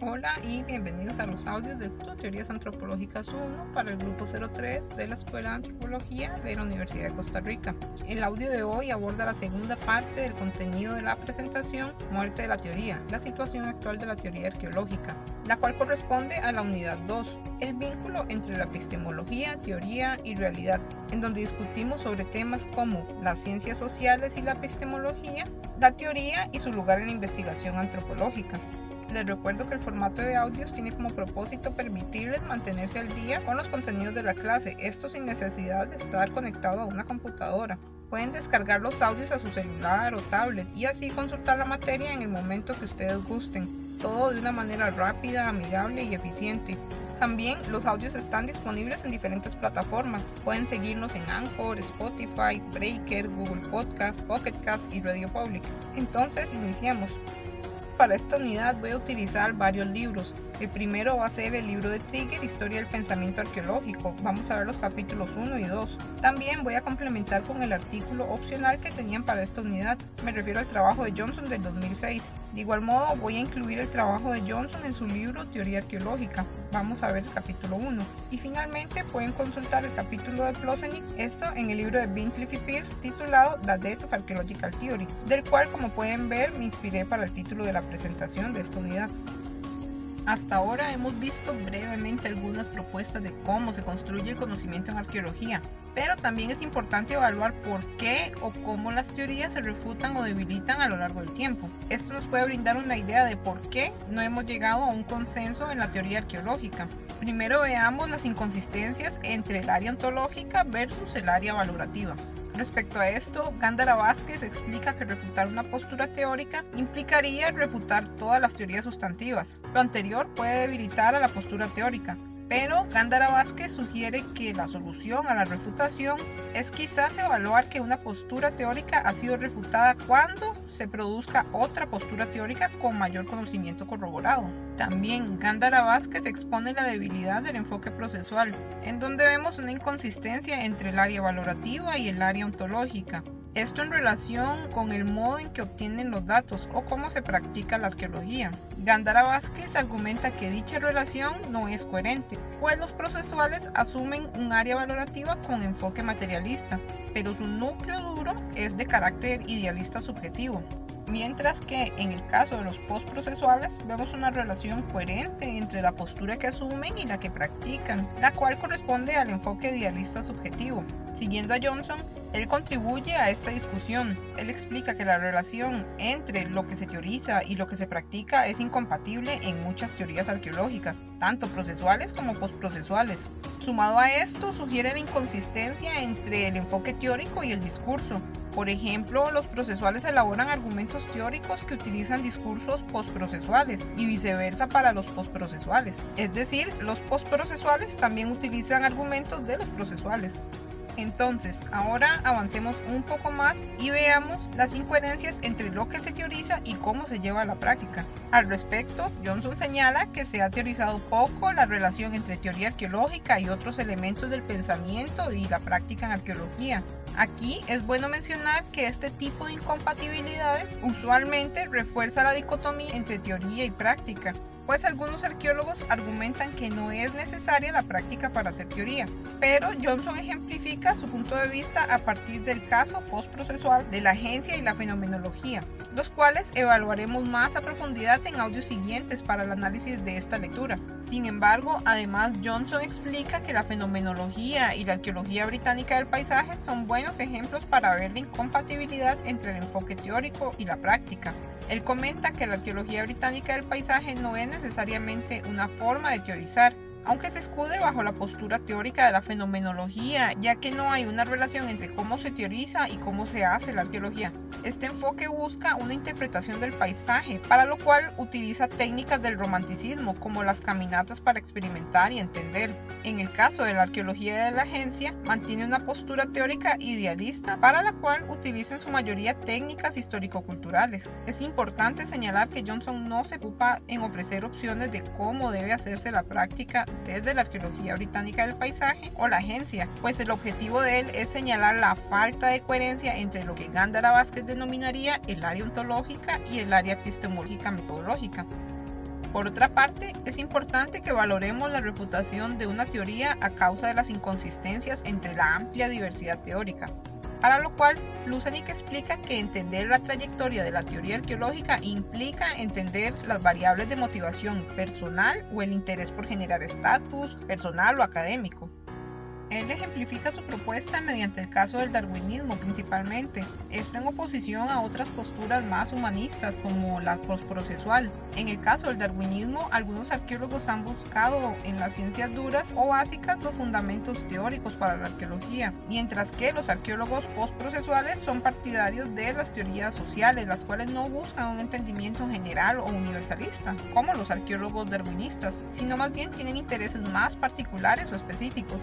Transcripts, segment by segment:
Hola y bienvenidos a los audios del curso Teorías Antropológicas 1 para el grupo 03 de la Escuela de Antropología de la Universidad de Costa Rica. El audio de hoy aborda la segunda parte del contenido de la presentación Muerte de la teoría, la situación actual de la teoría arqueológica, la cual corresponde a la unidad 2, el vínculo entre la epistemología, teoría y realidad, en donde discutimos sobre temas como las ciencias sociales y la epistemología, la teoría y su lugar en la investigación antropológica. Les recuerdo que el formato de audios tiene como propósito permitirles mantenerse al día con los contenidos de la clase, esto sin necesidad de estar conectado a una computadora. Pueden descargar los audios a su celular o tablet y así consultar la materia en el momento que ustedes gusten, todo de una manera rápida, amigable y eficiente. También los audios están disponibles en diferentes plataformas. Pueden seguirnos en Anchor, Spotify, Breaker, Google Podcast, Pocket Cast y Radio Public. Entonces, iniciamos. Para esta unidad voy a utilizar varios libros. El primero va a ser el libro de Trigger, Historia del Pensamiento Arqueológico. Vamos a ver los capítulos 1 y 2. También voy a complementar con el artículo opcional que tenían para esta unidad. Me refiero al trabajo de Johnson del 2006. De igual modo voy a incluir el trabajo de Johnson en su libro Teoría Arqueológica. Vamos a ver el capítulo 1. Y finalmente pueden consultar el capítulo de Plosenick, esto en el libro de Bincliffe y Pierce titulado The Death of Archaeological Theory, del cual como pueden ver me inspiré para el título de la presentación de esta unidad. Hasta ahora hemos visto brevemente algunas propuestas de cómo se construye el conocimiento en arqueología, pero también es importante evaluar por qué o cómo las teorías se refutan o debilitan a lo largo del tiempo. Esto nos puede brindar una idea de por qué no hemos llegado a un consenso en la teoría arqueológica. Primero veamos las inconsistencias entre el área ontológica versus el área valorativa. Respecto a esto, Gándara Vázquez explica que refutar una postura teórica implicaría refutar todas las teorías sustantivas. Lo anterior puede debilitar a la postura teórica, pero Gándara Vázquez sugiere que la solución a la refutación es quizás evaluar que una postura teórica ha sido refutada cuando se produzca otra postura teórica con mayor conocimiento corroborado. También Gándara Vázquez expone la debilidad del enfoque procesual, en donde vemos una inconsistencia entre el área valorativa y el área ontológica. Esto en relación con el modo en que obtienen los datos o cómo se practica la arqueología. Gándara Vázquez argumenta que dicha relación no es coherente, pues los procesuales asumen un área valorativa con enfoque materialista, pero su núcleo duro es de carácter idealista subjetivo mientras que en el caso de los postprocesuales vemos una relación coherente entre la postura que asumen y la que practican, la cual corresponde al enfoque idealista subjetivo. Siguiendo a Johnson, él contribuye a esta discusión. Él explica que la relación entre lo que se teoriza y lo que se practica es incompatible en muchas teorías arqueológicas, tanto procesuales como postprocesuales. Sumado a esto, sugiere la inconsistencia entre el enfoque teórico y el discurso, por ejemplo, los procesuales elaboran argumentos teóricos que utilizan discursos postprocesuales y viceversa para los postprocesuales. Es decir, los postprocesuales también utilizan argumentos de los procesuales. Entonces, ahora avancemos un poco más y veamos las incoherencias entre lo que se teoriza y cómo se lleva a la práctica. Al respecto, Johnson señala que se ha teorizado poco la relación entre teoría arqueológica y otros elementos del pensamiento y la práctica en arqueología. Aquí es bueno mencionar que este tipo de incompatibilidades usualmente refuerza la dicotomía entre teoría y práctica, pues algunos arqueólogos argumentan que no es necesaria la práctica para hacer teoría, pero Johnson ejemplifica su punto de vista a partir del caso postprocesual de la agencia y la fenomenología, los cuales evaluaremos más a profundidad en audios siguientes para el análisis de esta lectura. Sin embargo, además Johnson explica que la fenomenología y la arqueología británica del paisaje son buenos ejemplos para ver la incompatibilidad entre el enfoque teórico y la práctica. Él comenta que la arqueología británica del paisaje no es necesariamente una forma de teorizar, aunque se escude bajo la postura teórica de la fenomenología, ya que no hay una relación entre cómo se teoriza y cómo se hace la arqueología. Este enfoque busca una interpretación del paisaje, para lo cual utiliza técnicas del romanticismo, como las caminatas para experimentar y entender. En el caso de la arqueología de la agencia, mantiene una postura teórica idealista, para la cual utiliza en su mayoría técnicas histórico-culturales. Es importante señalar que Johnson no se ocupa en ofrecer opciones de cómo debe hacerse la práctica desde la arqueología británica del paisaje o la agencia, pues el objetivo de él es señalar la falta de coherencia entre lo que Gándara Vázquez denominaría el área ontológica y el área epistemológica metodológica. Por otra parte, es importante que valoremos la reputación de una teoría a causa de las inconsistencias entre la amplia diversidad teórica, para lo cual Lusanik explica que entender la trayectoria de la teoría arqueológica implica entender las variables de motivación personal o el interés por generar estatus personal o académico. Él ejemplifica su propuesta mediante el caso del darwinismo principalmente, esto en oposición a otras posturas más humanistas como la postprocesual. En el caso del darwinismo, algunos arqueólogos han buscado en las ciencias duras o básicas los fundamentos teóricos para la arqueología, mientras que los arqueólogos postprocesuales son partidarios de las teorías sociales, las cuales no buscan un entendimiento general o universalista, como los arqueólogos darwinistas, sino más bien tienen intereses más particulares o específicos.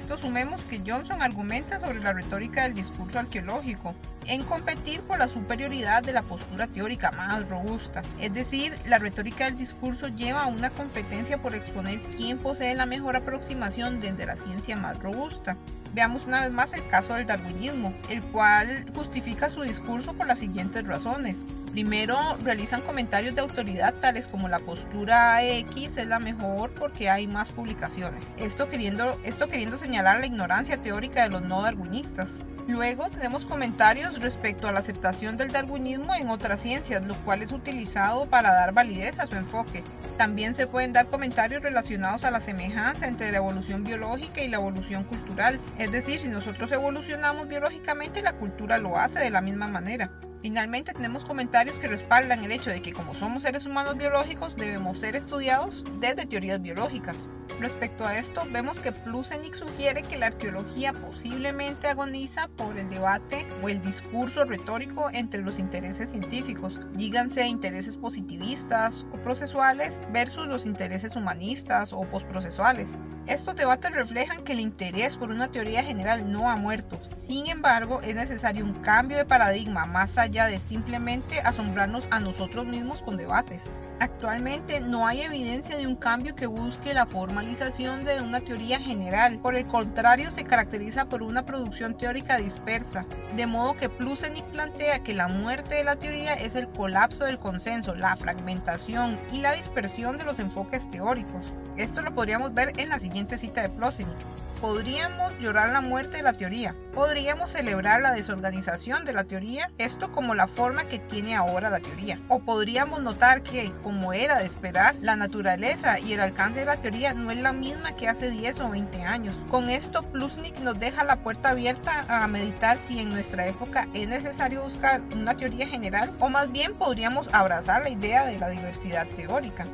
Esto sumemos que Johnson argumenta sobre la retórica del discurso arqueológico, en competir por la superioridad de la postura teórica más robusta. Es decir, la retórica del discurso lleva a una competencia por exponer quién posee la mejor aproximación desde la ciencia más robusta. Veamos una vez más el caso del darwinismo, el cual justifica su discurso por las siguientes razones. Primero, realizan comentarios de autoridad tales como la postura X es la mejor porque hay más publicaciones. Esto queriendo, esto queriendo señalar la ignorancia teórica de los no darwinistas. Luego tenemos comentarios respecto a la aceptación del darwinismo en otras ciencias, lo cual es utilizado para dar validez a su enfoque. También se pueden dar comentarios relacionados a la semejanza entre la evolución biológica y la evolución cultural, es decir, si nosotros evolucionamos biológicamente, la cultura lo hace de la misma manera. Finalmente tenemos comentarios que respaldan el hecho de que como somos seres humanos biológicos debemos ser estudiados desde teorías biológicas. Respecto a esto, vemos que Plusenik sugiere que la arqueología posiblemente agoniza por el debate o el discurso retórico entre los intereses científicos, díganse intereses positivistas o procesuales versus los intereses humanistas o postprocesuales. Estos debates reflejan que el interés por una teoría general no ha muerto. Sin embargo, es necesario un cambio de paradigma más allá de simplemente asombrarnos a nosotros mismos con debates. Actualmente no hay evidencia de un cambio que busque la formalización de una teoría general. Por el contrario, se caracteriza por una producción teórica dispersa. De modo que Plusenik plantea que la muerte de la teoría es el colapso del consenso, la fragmentación y la dispersión de los enfoques teóricos. Esto lo podríamos ver en la siguiente cita de Plusenik. Podríamos llorar la muerte de la teoría. Podríamos celebrar la desorganización de la teoría, esto como la forma que tiene ahora la teoría. O podríamos notar que, como era de esperar, la naturaleza y el alcance de la teoría no es la misma que hace 10 o 20 años. Con esto, Plusnik nos deja la puerta abierta a meditar si en nuestra época es necesario buscar una teoría general o más bien podríamos abrazar la idea de la diversidad teórica.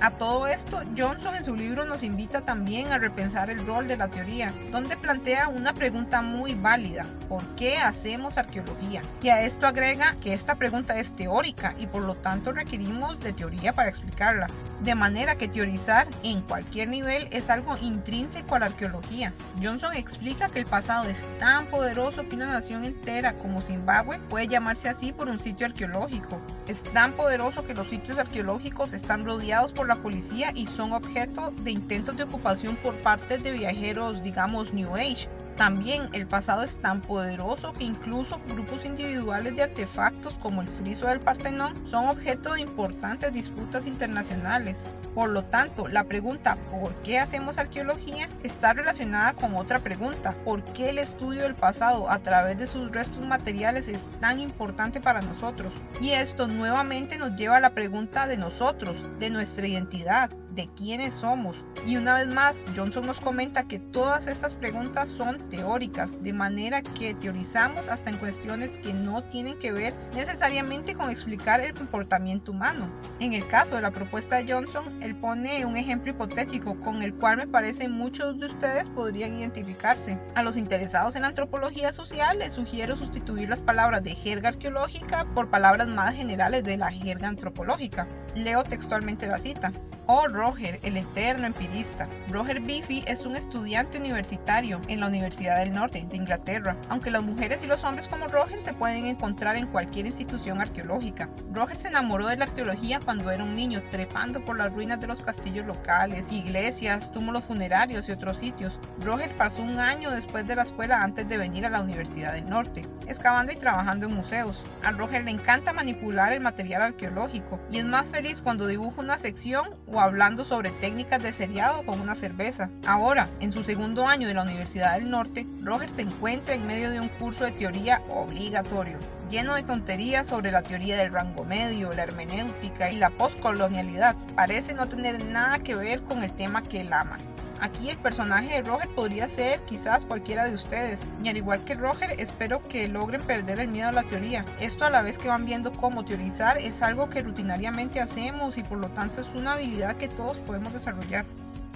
A todo esto, Johnson en su libro nos invita también a repensar el rol de la teoría, donde plantea una pregunta muy válida, ¿por qué hacemos arqueología? Y a esto agrega que esta pregunta es teórica y por lo tanto requerimos de teoría para explicarla, de manera que teorizar en cualquier nivel es algo intrínseco a la arqueología. Johnson explica que el pasado es tan poderoso que una nación entera como Zimbabue puede llamarse así por un sitio arqueológico. Es tan poderoso que los sitios arqueológicos están rodeados por la policía y son objeto de intentos de ocupación por parte de viajeros, digamos, New Age. También el pasado es tan poderoso que incluso grupos individuales de artefactos como el friso del Partenón son objeto de importantes disputas internacionales. Por lo tanto, la pregunta ¿por qué hacemos arqueología? está relacionada con otra pregunta, ¿por qué el estudio del pasado a través de sus restos materiales es tan importante para nosotros? Y esto nuevamente nos lleva a la pregunta de nosotros, de nuestra identidad, identidad de quiénes somos. Y una vez más, Johnson nos comenta que todas estas preguntas son teóricas, de manera que teorizamos hasta en cuestiones que no tienen que ver necesariamente con explicar el comportamiento humano. En el caso de la propuesta de Johnson, él pone un ejemplo hipotético con el cual me parece muchos de ustedes podrían identificarse. A los interesados en la antropología social les sugiero sustituir las palabras de jerga arqueológica por palabras más generales de la jerga antropológica. Leo textualmente la cita. Oh Roger, el eterno empirista. Roger Biffy es un estudiante universitario en la Universidad del Norte de Inglaterra, aunque las mujeres y los hombres como Roger se pueden encontrar en cualquier institución arqueológica. Roger se enamoró de la arqueología cuando era un niño, trepando por las ruinas de los castillos locales, iglesias, túmulos funerarios y otros sitios. Roger pasó un año después de la escuela antes de venir a la Universidad del Norte. excavando y trabajando en museos. A Roger le encanta manipular el material arqueológico y es más feliz cuando dibuja una sección o hablando sobre técnicas de seriado con una cerveza. Ahora, en su segundo año de la Universidad del Norte, Roger se encuentra en medio de un curso de teoría obligatorio lleno de tonterías sobre la teoría del rango medio, la hermenéutica y la postcolonialidad. Parece no tener nada que ver con el tema que él ama. Aquí el personaje de Roger podría ser quizás cualquiera de ustedes, y al igual que Roger espero que logren perder el miedo a la teoría. Esto a la vez que van viendo cómo teorizar es algo que rutinariamente hacemos y por lo tanto es una habilidad que todos podemos desarrollar.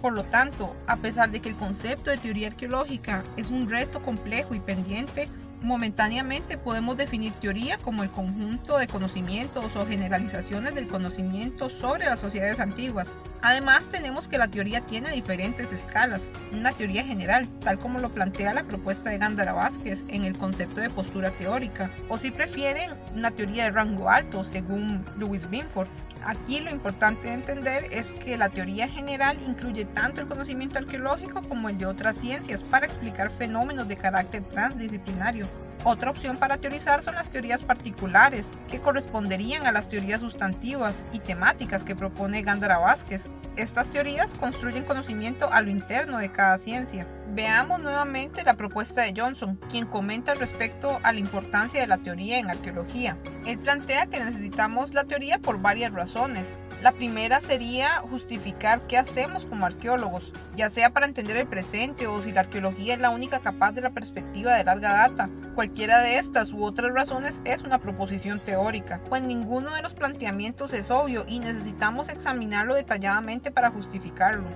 Por lo tanto, a pesar de que el concepto de teoría arqueológica es un reto complejo y pendiente, Momentáneamente podemos definir teoría como el conjunto de conocimientos o generalizaciones del conocimiento sobre las sociedades antiguas. Además tenemos que la teoría tiene diferentes escalas. Una teoría general, tal como lo plantea la propuesta de Gándara Vázquez en el concepto de postura teórica, o si prefieren una teoría de rango alto según Lewis Binford. Aquí lo importante de entender es que la teoría general incluye tanto el conocimiento arqueológico como el de otras ciencias para explicar fenómenos de carácter transdisciplinario. Otra opción para teorizar son las teorías particulares, que corresponderían a las teorías sustantivas y temáticas que propone Gándara Vázquez. Estas teorías construyen conocimiento a lo interno de cada ciencia. Veamos nuevamente la propuesta de Johnson, quien comenta respecto a la importancia de la teoría en arqueología. Él plantea que necesitamos la teoría por varias razones, la primera sería justificar qué hacemos como arqueólogos, ya sea para entender el presente o si la arqueología es la única capaz de la perspectiva de larga data. Cualquiera de estas u otras razones es una proposición teórica, pues ninguno de los planteamientos es obvio y necesitamos examinarlo detalladamente para justificarlo.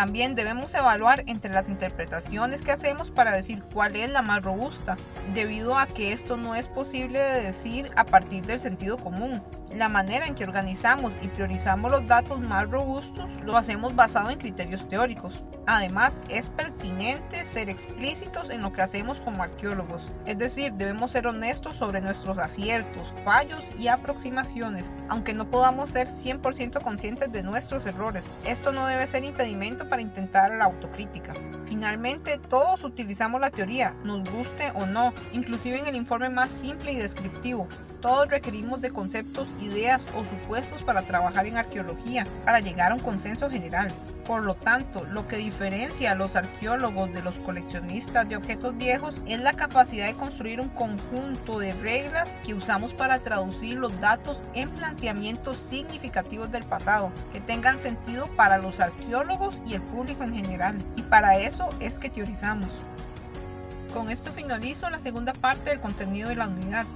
También debemos evaluar entre las interpretaciones que hacemos para decir cuál es la más robusta, debido a que esto no es posible de decir a partir del sentido común. La manera en que organizamos y priorizamos los datos más robustos lo hacemos basado en criterios teóricos. Además, es pertinente ser explícitos en lo que hacemos como arqueólogos, es decir, debemos ser honestos sobre nuestros aciertos, fallos y aproximaciones, aunque no podamos ser 100% conscientes de nuestros errores. Esto no debe ser impedimento para intentar la autocrítica. Finalmente, todos utilizamos la teoría, nos guste o no, inclusive en el informe más simple y descriptivo. Todos requerimos de conceptos, ideas o supuestos para trabajar en arqueología, para llegar a un consenso general. Por lo tanto, lo que diferencia a los arqueólogos de los coleccionistas de objetos viejos es la capacidad de construir un conjunto de reglas que usamos para traducir los datos en planteamientos significativos del pasado, que tengan sentido para los arqueólogos y el público en general. Y para eso es que teorizamos. Con esto finalizo la segunda parte del contenido de la unidad.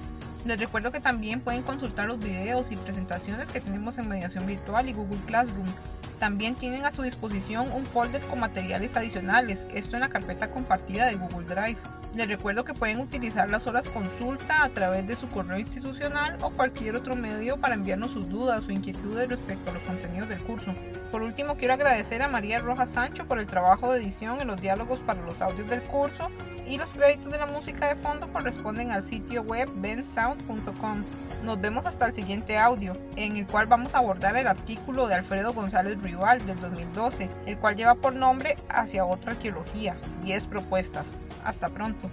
Les recuerdo que también pueden consultar los videos y presentaciones que tenemos en Mediación Virtual y Google Classroom. También tienen a su disposición un folder con materiales adicionales, esto en la carpeta compartida de Google Drive. Les recuerdo que pueden utilizar las horas consulta a través de su correo institucional o cualquier otro medio para enviarnos sus dudas o inquietudes respecto a los contenidos del curso. Por último, quiero agradecer a María Rojas Sancho por el trabajo de edición en los diálogos para los audios del curso y los créditos de la música de fondo corresponden al sitio web bensound.com. Nos vemos hasta el siguiente audio, en el cual vamos a abordar el artículo de Alfredo González Rival del 2012, el cual lleva por nombre Hacia otra arqueología, 10 propuestas. Hasta pronto.